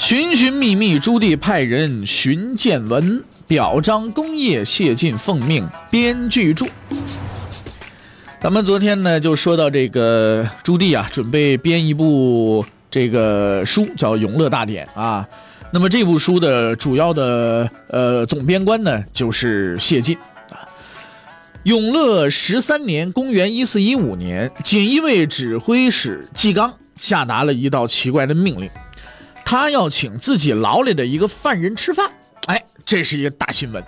寻寻觅觅，朱棣派人寻见闻，表彰功业。谢晋奉命编剧著。咱们昨天呢就说到这个朱棣啊，准备编一部这个书，叫《永乐大典》啊。那么这部书的主要的呃总编官呢就是谢晋啊。永乐十三年，公元一四一五年，锦衣卫指挥使纪纲下达了一道奇怪的命令。他要请自己牢里的一个犯人吃饭，哎，这是一个大新闻。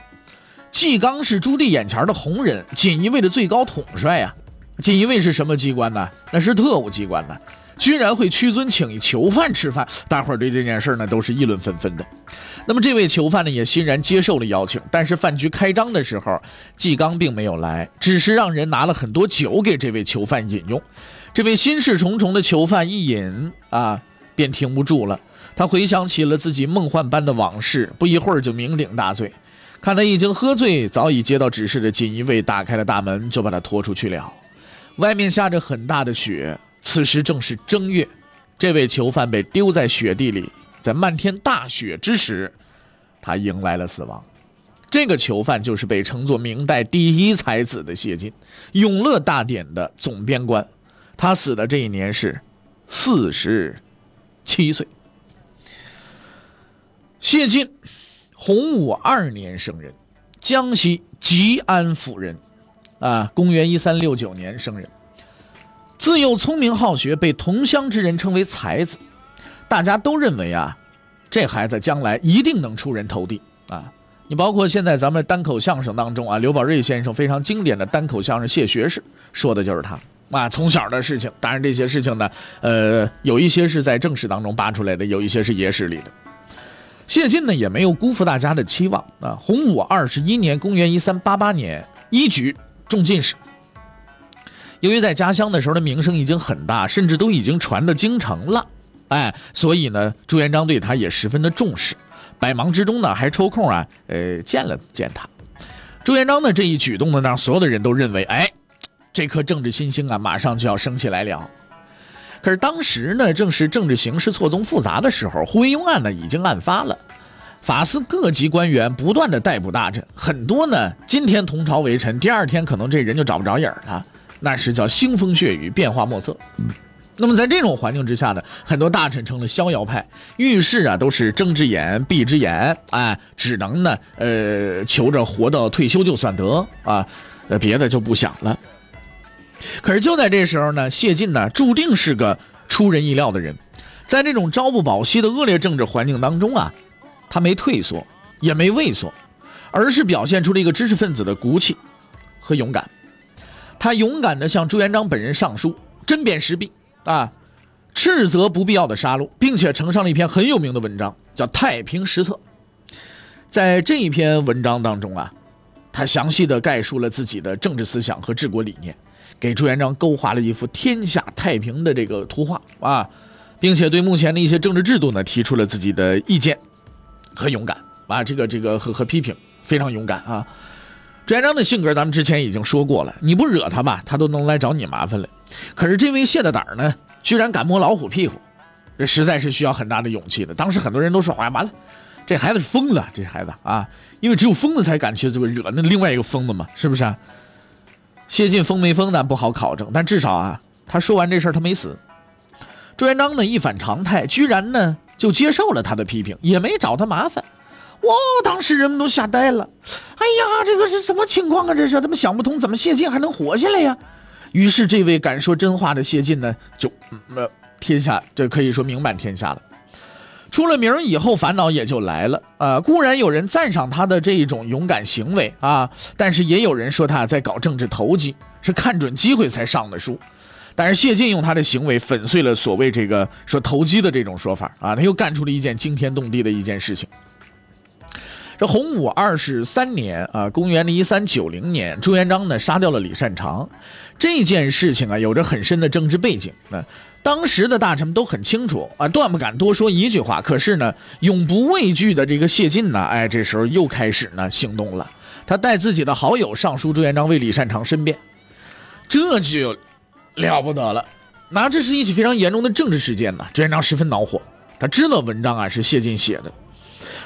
纪纲是朱棣眼前的红人，锦衣卫的最高统帅呀。锦衣卫是什么机关呢？那是特务机关呢，居然会屈尊请一囚犯吃饭，大伙儿对这件事呢都是议论纷纷的。那么这位囚犯呢也欣然接受了邀请，但是饭局开张的时候，纪纲并没有来，只是让人拿了很多酒给这位囚犯饮用。这位心事重重的囚犯一饮啊，便停不住了。他回想起了自己梦幻般的往事，不一会儿就酩酊大醉。看来已经喝醉，早已接到指示的锦衣卫打开了大门，就把他拖出去了。外面下着很大的雪，此时正是正月。这位囚犯被丢在雪地里，在漫天大雪之时，他迎来了死亡。这个囚犯就是被称作明代第一才子的谢晋，《永乐大典》的总编官。他死的这一年是四十七岁。谢晋，洪武二年生人，江西吉安府人，啊，公元一三六九年生人。自幼聪明好学，被同乡之人称为才子，大家都认为啊，这孩子将来一定能出人头地啊。你包括现在咱们单口相声当中啊，刘宝瑞先生非常经典的单口相声《谢学士》，说的就是他啊，从小的事情。当然这些事情呢，呃，有一些是在正史当中扒出来的，有一些是野史里的。谢晋呢也没有辜负大家的期望啊！洪武二十一年（公元一三八八年），一举中进士。由于在家乡的时候的名声已经很大，甚至都已经传到京城了，哎，所以呢，朱元璋对他也十分的重视。百忙之中呢，还抽空啊，呃，见了见他。朱元璋的这一举动呢，让所有的人都认为，哎，这颗政治新星啊，马上就要升起来了。可是当时呢，正是政治形势错综复杂的时候，胡惟庸案呢已经案发了，法司各级官员不断的逮捕大臣，很多呢今天同朝为臣，第二天可能这人就找不着影了，那是叫腥风血雨，变化莫测。那么在这种环境之下呢，很多大臣成了逍遥派，遇事啊都是睁只眼闭只眼，哎，只能呢呃求着活到退休就算得啊，呃别的就不想了。可是就在这时候呢，谢晋呢注定是个出人意料的人，在这种朝不保夕的恶劣政治环境当中啊，他没退缩，也没畏缩，而是表现出了一个知识分子的骨气和勇敢。他勇敢地向朱元璋本人上书，针砭时弊啊，斥责不必要的杀戮，并且呈上了一篇很有名的文章，叫《太平实策》。在这一篇文章当中啊，他详细的概述了自己的政治思想和治国理念。给朱元璋勾画了一幅天下太平的这个图画啊，并且对目前的一些政治制度呢提出了自己的意见和勇敢啊，这个这个和和批评非常勇敢啊。朱元璋的性格咱们之前已经说过了，你不惹他吧，他都能来找你麻烦了。可是这位谢大胆呢，居然敢摸老虎屁股，这实在是需要很大的勇气的。当时很多人都说，哎，完了，这孩子是疯子，这孩子啊，因为只有疯子才敢去这个惹那另外一个疯子嘛，是不是啊？谢晋疯没疯，咱不好考证，但至少啊，他说完这事儿，他没死。朱元璋呢一反常态，居然呢就接受了他的批评，也没找他麻烦。哇，当时人们都吓呆了。哎呀，这个是什么情况啊？这是他们想不通，怎么谢晋还能活下来呀？于是这位敢说真话的谢晋呢，就呃天下，这可以说名满天下了。出了名以后，烦恼也就来了啊！固然有人赞赏他的这一种勇敢行为啊，但是也有人说他在搞政治投机，是看准机会才上的书。但是谢晋用他的行为粉碎了所谓这个说投机的这种说法啊，他又干出了一件惊天动地的一件事情。这洪武二十三年啊，公元的一三九零年，朱元璋呢杀掉了李善长，这件事情啊有着很深的政治背景。那当时的大臣们都很清楚啊，断不敢多说一句话。可是呢，永不畏惧的这个谢晋呢，哎，这时候又开始呢行动了。他带自己的好友上书朱元璋为李善长申辩，这就了不得了。那这是一起非常严重的政治事件呢。朱元璋十分恼火，他知道文章啊是谢晋写的。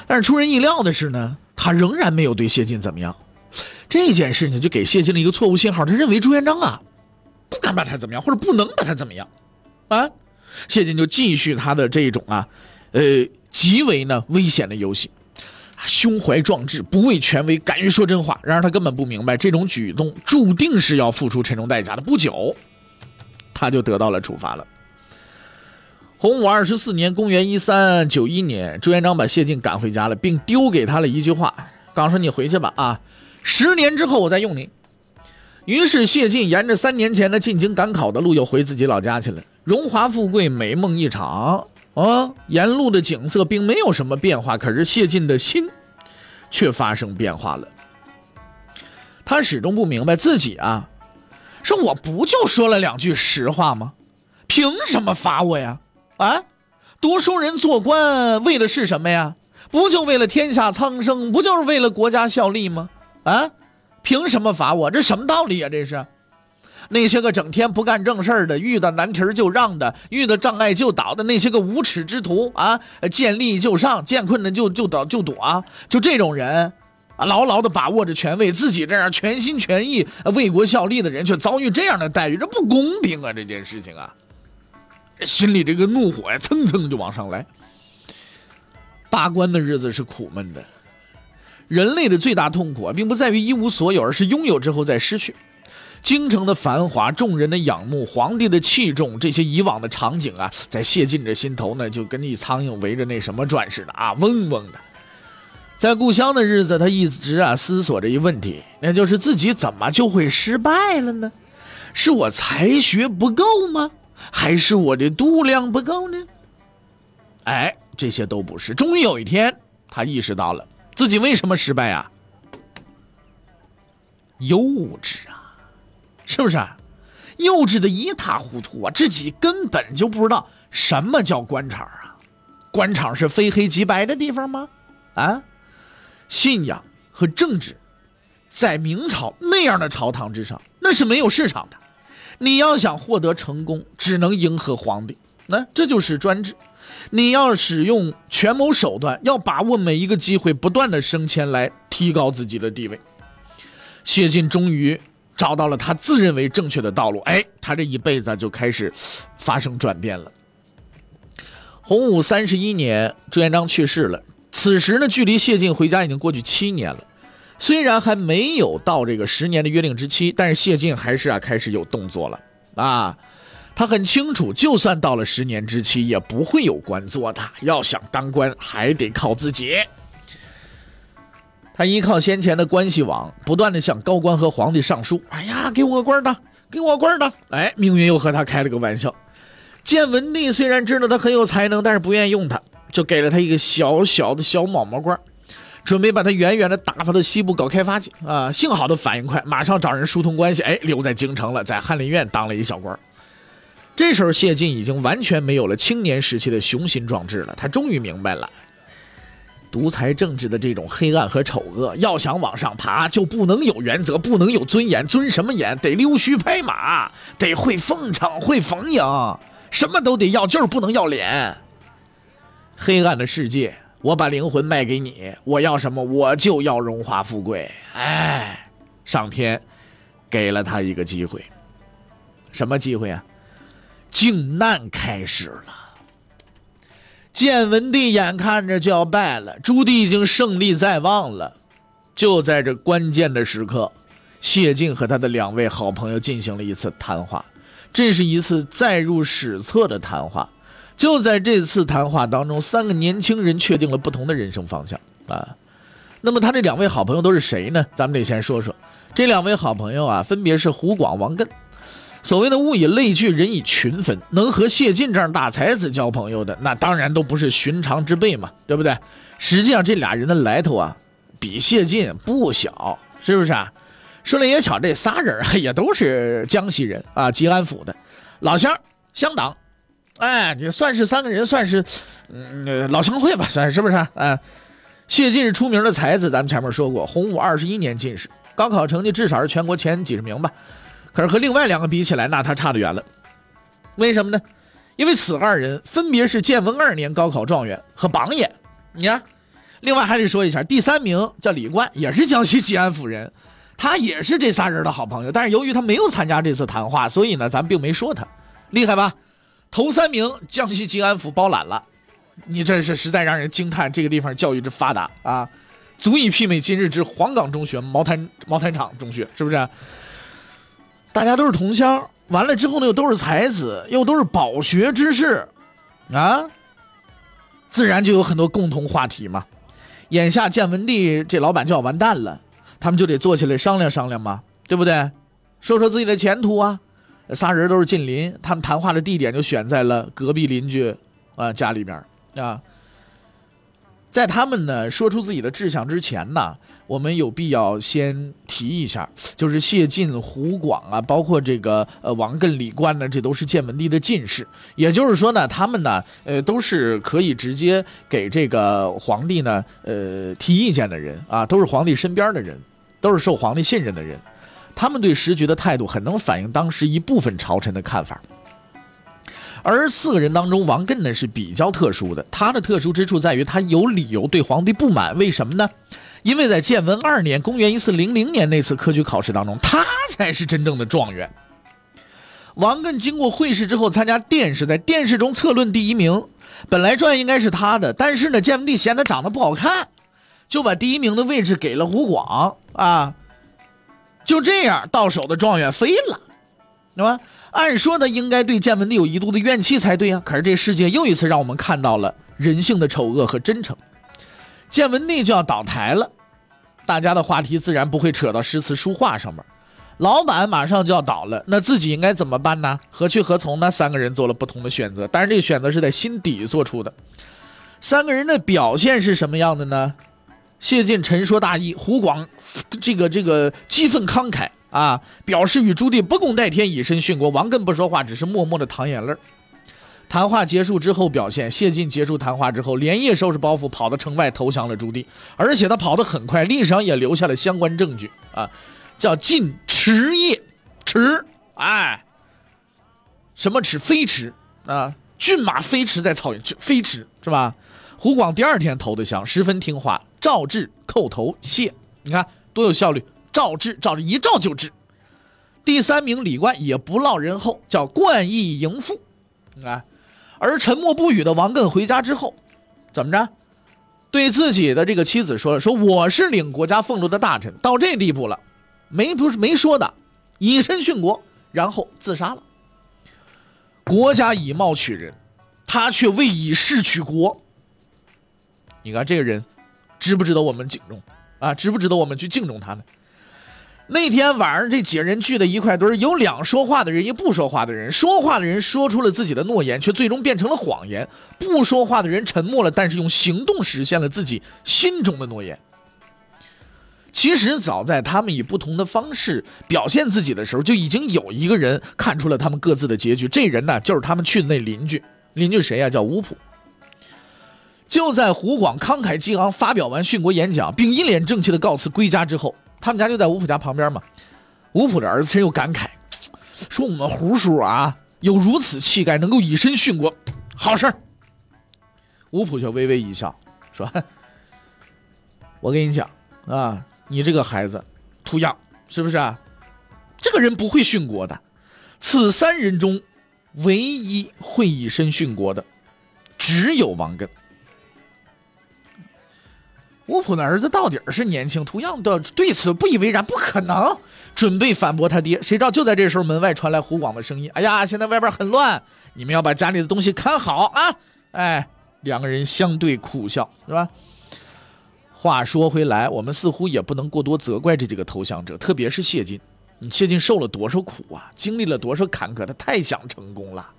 但是出人意料的是呢，他仍然没有对谢晋怎么样。这件事情就给谢晋了一个错误信号，他认为朱元璋啊，不敢把他怎么样，或者不能把他怎么样，啊，谢晋就继续他的这种啊，呃，极为呢危险的游戏，胸怀壮志，不畏权威，敢于说真话。然而他根本不明白，这种举动注定是要付出沉重代价的。不久，他就得到了处罚了。洪武二十四年，公元一三九一年，朱元璋把谢晋赶回家了，并丢给他了一句话：“刚说你回去吧，啊，十年之后我再用你。”于是谢晋沿着三年前的进京赶考的路，又回自己老家去了。荣华富贵，美梦一场啊！沿路的景色并没有什么变化，可是谢晋的心却发生变化了。他始终不明白自己啊，说我不就说了两句实话吗？凭什么罚我呀？啊，读书人做官为的是什么呀？不就为了天下苍生？不就是为了国家效力吗？啊，凭什么罚我？这什么道理啊？这是那些个整天不干正事的，遇到难题就让的，遇到障碍就倒的那些个无耻之徒啊！见利就上，见困难就就倒就躲啊！就这种人啊，牢牢的把握着权位，自己这样全心全意为国效力的人，却遭遇这样的待遇，这不公平啊！这件事情啊！心里这个怒火呀，蹭蹭就往上来。罢官的日子是苦闷的，人类的最大痛苦啊，并不在于一无所有，而是拥有之后再失去。京城的繁华，众人的仰慕，皇帝的器重，这些以往的场景啊，在谢晋这心头呢，就跟一苍蝇围着那什么转似的啊，嗡嗡的。在故乡的日子，他一直啊思索着一问题，那就是自己怎么就会失败了呢？是我才学不够吗？还是我的度量不够呢？哎，这些都不是。终于有一天，他意识到了自己为什么失败啊？幼稚啊，是不是？幼稚的一塌糊涂啊！自己根本就不知道什么叫官场啊！官场是非黑即白的地方吗？啊，信仰和政治，在明朝那样的朝堂之上，那是没有市场的。你要想获得成功，只能迎合皇帝，那这就是专制。你要使用权谋手段，要把握每一个机会，不断的升迁来提高自己的地位。谢晋终于找到了他自认为正确的道路，哎，他这一辈子就开始发生转变了。洪武三十一年，朱元璋去世了，此时呢，距离谢晋回家已经过去七年了。虽然还没有到这个十年的约定之期，但是谢晋还是啊开始有动作了啊。他很清楚，就算到了十年之期，也不会有官做的。要想当官，还得靠自己。他依靠先前的关系网，不断的向高官和皇帝上书：“哎呀，给我官当，给我官当！”哎，命运又和他开了个玩笑。建文帝虽然知道他很有才能，但是不愿意用他，就给了他一个小小的小毛毛官。准备把他远远的打发到西部搞开发去啊！幸好他反应快，马上找人疏通关系，哎，留在京城了，在翰林院当了一小官。这时候谢晋已经完全没有了青年时期的雄心壮志了，他终于明白了，独裁政治的这种黑暗和丑恶，要想往上爬，就不能有原则，不能有尊严，尊什么严？得溜须拍马，得会奉承，会逢迎，什么都得要，就是不能要脸。黑暗的世界。我把灵魂卖给你，我要什么？我就要荣华富贵。哎，上天给了他一个机会，什么机会啊？靖难开始了。建文帝眼看着就要败了，朱棣已经胜利在望了。就在这关键的时刻，谢晋和他的两位好朋友进行了一次谈话，这是一次载入史册的谈话。就在这次谈话当中，三个年轻人确定了不同的人生方向啊。那么他这两位好朋友都是谁呢？咱们得先说说这两位好朋友啊，分别是胡广、王艮。所谓的物以类聚，人以群分，能和谢晋这样大才子交朋友的，那当然都不是寻常之辈嘛，对不对？实际上这俩人的来头啊，比谢晋不小，是不是啊？说来也巧，这仨人也都是江西人啊，吉安府的老乡乡党，哎，也算是三个人，算是嗯老乡会吧，算是不是？啊，谢晋是出名的才子，咱们前面说过，洪武二十一年进士，高考成绩至少是全国前几十名吧。可是和另外两个比起来，那他差得远了。为什么呢？因为此二人分别是建文二年高考状元和榜眼。你看，另外还得说一下，第三名叫李冠，也是江西吉安府人，他也是这仨人的好朋友。但是由于他没有参加这次谈话，所以呢，咱并没说他厉害吧？头三名江西吉安府包揽了，你这是实在让人惊叹，这个地方教育之发达啊，足以媲美今日之黄冈中学、毛坦毛坦厂中学，是不是？大家都是同乡，完了之后呢，又都是才子，又都是饱学之士，啊，自然就有很多共同话题嘛。眼下建文帝这老板就要完蛋了，他们就得坐下来商量商量嘛，对不对？说说自己的前途啊。仨人都是近邻，他们谈话的地点就选在了隔壁邻居啊家里边啊。在他们呢说出自己的志向之前呢。我们有必要先提一下，就是谢晋、胡广啊，包括这个呃王艮、李冠呢，这都是建文帝的进士。也就是说呢，他们呢，呃，都是可以直接给这个皇帝呢，呃，提意见的人啊，都是皇帝身边的人，都是受皇帝信任的人。他们对时局的态度，很能反映当时一部分朝臣的看法。而四个人当中，王艮呢是比较特殊的，他的特殊之处在于他有理由对皇帝不满。为什么呢？因为在建文二年（公元一四零零年）那次科举考试当中，他才是真正的状元。王艮经过会试之后参加殿试，在殿试中策论第一名，本来状元应该是他的，但是呢，建文帝嫌他长得不好看，就把第一名的位置给了胡广啊。就这样，到手的状元飞了，对吧？按说呢，应该对建文帝有一度的怨气才对啊。可是这世界又一次让我们看到了人性的丑恶和真诚。建文帝就要倒台了。大家的话题自然不会扯到诗词书画上面。老板马上就要倒了，那自己应该怎么办呢？何去何从呢？三个人做了不同的选择，但是这个选择是在心底做出的。三个人的表现是什么样的呢？谢晋陈说大义，胡广这个这个激愤慷慨啊，表示与朱棣不共戴天，以身殉国。王艮不说话，只是默默的淌眼泪。谈话结束之后，表现谢晋结束谈话之后，连夜收拾包袱，跑到城外投降了朱棣，而且他跑得很快，历史上也留下了相关证据啊，叫晋迟夜，迟，哎，什么迟？飞驰啊，骏马飞驰在草原，飞驰是吧？胡广第二天投的降，十分听话，照制叩头谢，你看多有效率，照制照着一照就治。第三名李冠也不落人后，叫冠义迎父，你看。而沉默不语的王艮回家之后，怎么着？对自己的这个妻子说了：“说我是领国家俸禄的大臣，到这地步了，没不是没说的，以身殉国，然后自杀了。国家以貌取人，他却为以势取国。你看这个人，值不值得我们敬重啊？值不值得我们去敬重他呢？”那天晚上，这几个人聚在一块堆有两说话的人，一不说话的人。说话的人说出了自己的诺言，却最终变成了谎言；不说话的人沉默了，但是用行动实现了自己心中的诺言。其实，早在他们以不同的方式表现自己的时候，就已经有一个人看出了他们各自的结局。这人呢，就是他们去的那邻居。邻居谁呀？叫吴普。就在胡广慷慨激昂发表完殉国演讲，并一脸正气的告辞归家之后。他们家就在吴普家旁边嘛，吴普的儿子陈又感慨说：“我们胡叔啊，有如此气概，能够以身殉国，好事儿。”吴普却微微一笑说：“ 我跟你讲啊，你这个孩子，图样是不是啊？这个人不会殉国的。此三人中，唯一会以身殉国的，只有王根。”吴普的儿子到底是年轻，同样的对此不以为然，不可能，准备反驳他爹。谁知道就在这时候，门外传来胡广的声音：“哎呀，现在外边很乱，你们要把家里的东西看好啊！”哎，两个人相对苦笑，是吧？话说回来，我们似乎也不能过多责怪这几个投降者，特别是谢晋。你谢晋受了多少苦啊，经历了多少坎坷，他太想成功了，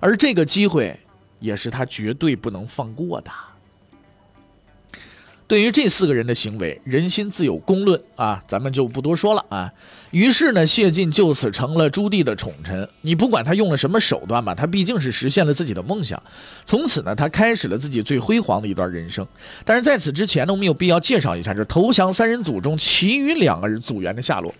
而这个机会也是他绝对不能放过的。对于这四个人的行为，人心自有公论啊，咱们就不多说了啊。于是呢，谢晋就此成了朱棣的宠臣。你不管他用了什么手段吧，他毕竟是实现了自己的梦想。从此呢，他开始了自己最辉煌的一段人生。但是在此之前呢，我们有必要介绍一下这投降三人组中其余两个人组员的下落。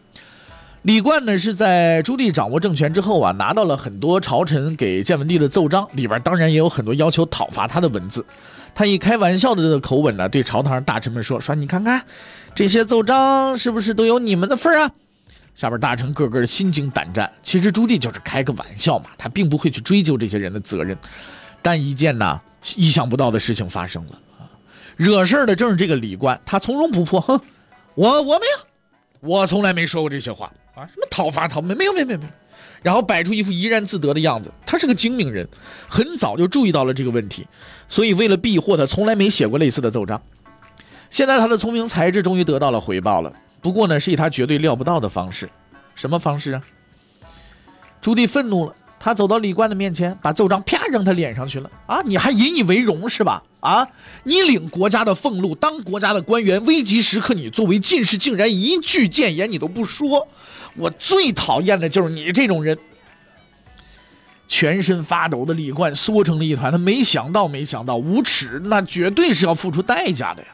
李贯呢，是在朱棣掌握政权之后啊，拿到了很多朝臣给建文帝的奏章，里边当然也有很多要求讨伐他的文字。他以开玩笑的口吻呢，对朝堂上大臣们说：“说你看看，这些奏章是不是都有你们的份啊？”下边大臣个个心惊胆战。其实朱棣就是开个玩笑嘛，他并不会去追究这些人的责任。但一件呢意想不到的事情发生了啊！惹事的正是这个李贯，他从容不迫，哼，我我没有，我从来没说过这些话啊！什么讨伐讨没没有没有没有。然后摆出一副怡然自得的样子。他是个精明人，很早就注意到了这个问题，所以为了避祸，他从来没写过类似的奏章。现在他的聪明才智终于得到了回报了，不过呢，是以他绝对料不到的方式。什么方式啊？朱棣愤怒了，他走到李冠的面前，把奏章啪扔他脸上去了。啊，你还引以为荣是吧？啊，你领国家的俸禄，当国家的官员，危急时刻你作为进士，竟然一句谏言你都不说。我最讨厌的就是你这种人，全身发抖的李贯缩成了一团。他没想到，没想到，无耻，那绝对是要付出代价的呀。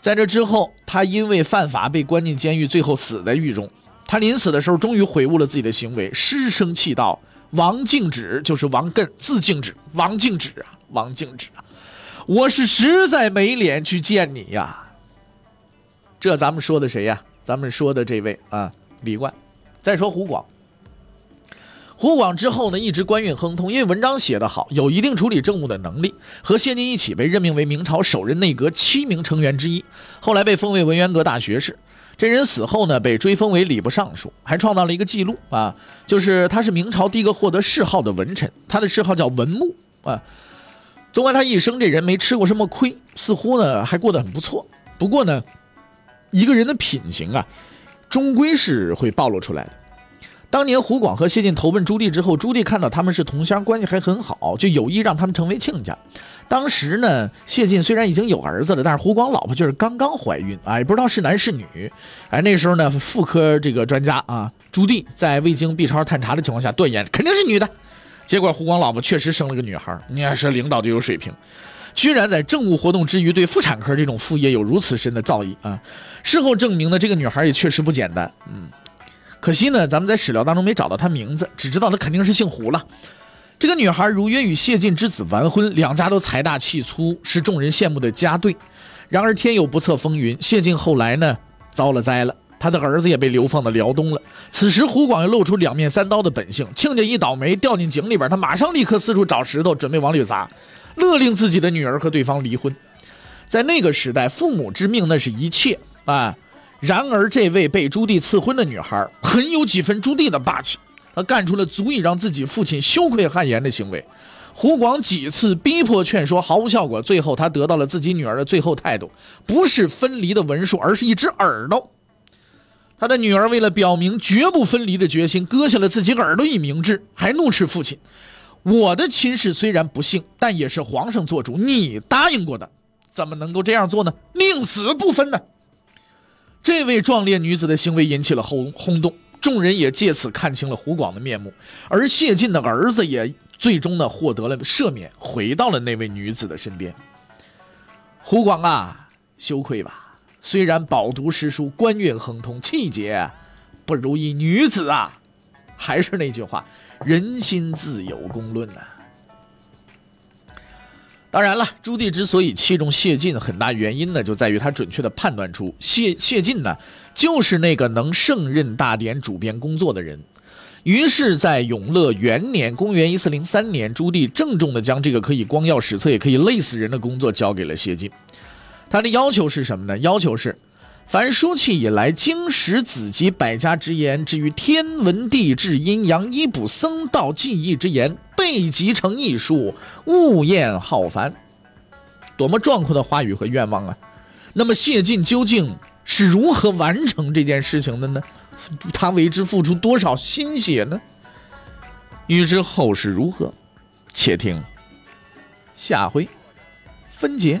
在这之后，他因为犯法被关进监狱，最后死在狱中。他临死的时候，终于悔悟了自己的行为，失声气道：“王敬止就是王艮，字敬止，王敬止啊，王敬止啊，我是实在没脸去见你呀。”这咱们说的谁呀？咱们说的这位啊。李贯，再说胡广。胡广之后呢，一直官运亨通，因为文章写得好，有一定处理政务的能力，和谢晋一起被任命为明朝首任内阁七名成员之一，后来被封为文渊阁大学士。这人死后呢，被追封为礼部尚书，还创造了一个记录啊，就是他是明朝第一个获得谥号的文臣，他的谥号叫文穆啊。纵观他一生，这人没吃过什么亏，似乎呢还过得很不错。不过呢，一个人的品行啊。终归是会暴露出来的。当年胡广和谢晋投奔朱棣之后，朱棣看到他们是同乡，关系还很好，就有意让他们成为亲家。当时呢，谢晋虽然已经有儿子了，但是胡广老婆就是刚刚怀孕，哎，不知道是男是女。哎，那时候呢，妇科这个专家啊，朱棣在未经 B 超探查的情况下断言肯定是女的。结果胡广老婆确实生了个女孩。你看，说领导就有水平。居然在政务活动之余对妇产科这种副业有如此深的造诣啊！事后证明呢，这个女孩也确实不简单。嗯，可惜呢，咱们在史料当中没找到他名字，只知道他肯定是姓胡了。这个女孩如约与谢晋之子完婚，两家都财大气粗，是众人羡慕的佳对。然而天有不测风云，谢晋后来呢遭了灾了，他的儿子也被流放到辽东了。此时胡广又露出两面三刀的本性，亲家一倒霉掉进井里边，他马上立刻四处找石头，准备往里砸。勒令自己的女儿和对方离婚，在那个时代，父母之命那是一切啊。然而，这位被朱棣赐婚的女孩很有几分朱棣的霸气，她干出了足以让自己父亲羞愧汗颜的行为。胡广几次逼迫劝说毫无效果，最后他得到了自己女儿的最后态度，不是分离的文书，而是一只耳朵。他的女儿为了表明绝不分离的决心，割下了自己耳朵以明志，还怒斥父亲。我的亲事虽然不幸，但也是皇上做主，你答应过的，怎么能够这样做呢？宁死不分呢？这位壮烈女子的行为引起了轰轰动，众人也借此看清了胡广的面目，而谢晋的儿子也最终呢获得了赦免，回到了那位女子的身边。胡广啊，羞愧吧！虽然饱读诗书，官运亨通，气节不如一女子啊。还是那句话。人心自有公论呐。当然了，朱棣之所以器重谢晋，很大原因呢，就在于他准确的判断出谢谢晋呢，就是那个能胜任大典主编工作的人。于是，在永乐元年（公元1403年），朱棣郑重的将这个可以光耀史册，也可以累死人的工作交给了谢晋。他的要求是什么呢？要求是。凡书契以来，经史子集百家之言，至于天文地质、阴阳医卜、僧道技艺之言，备集成艺术，物验浩繁。多么壮阔的话语和愿望啊！那么谢晋究竟是如何完成这件事情的呢？他为之付出多少心血呢？欲知后事如何，且听下回分解。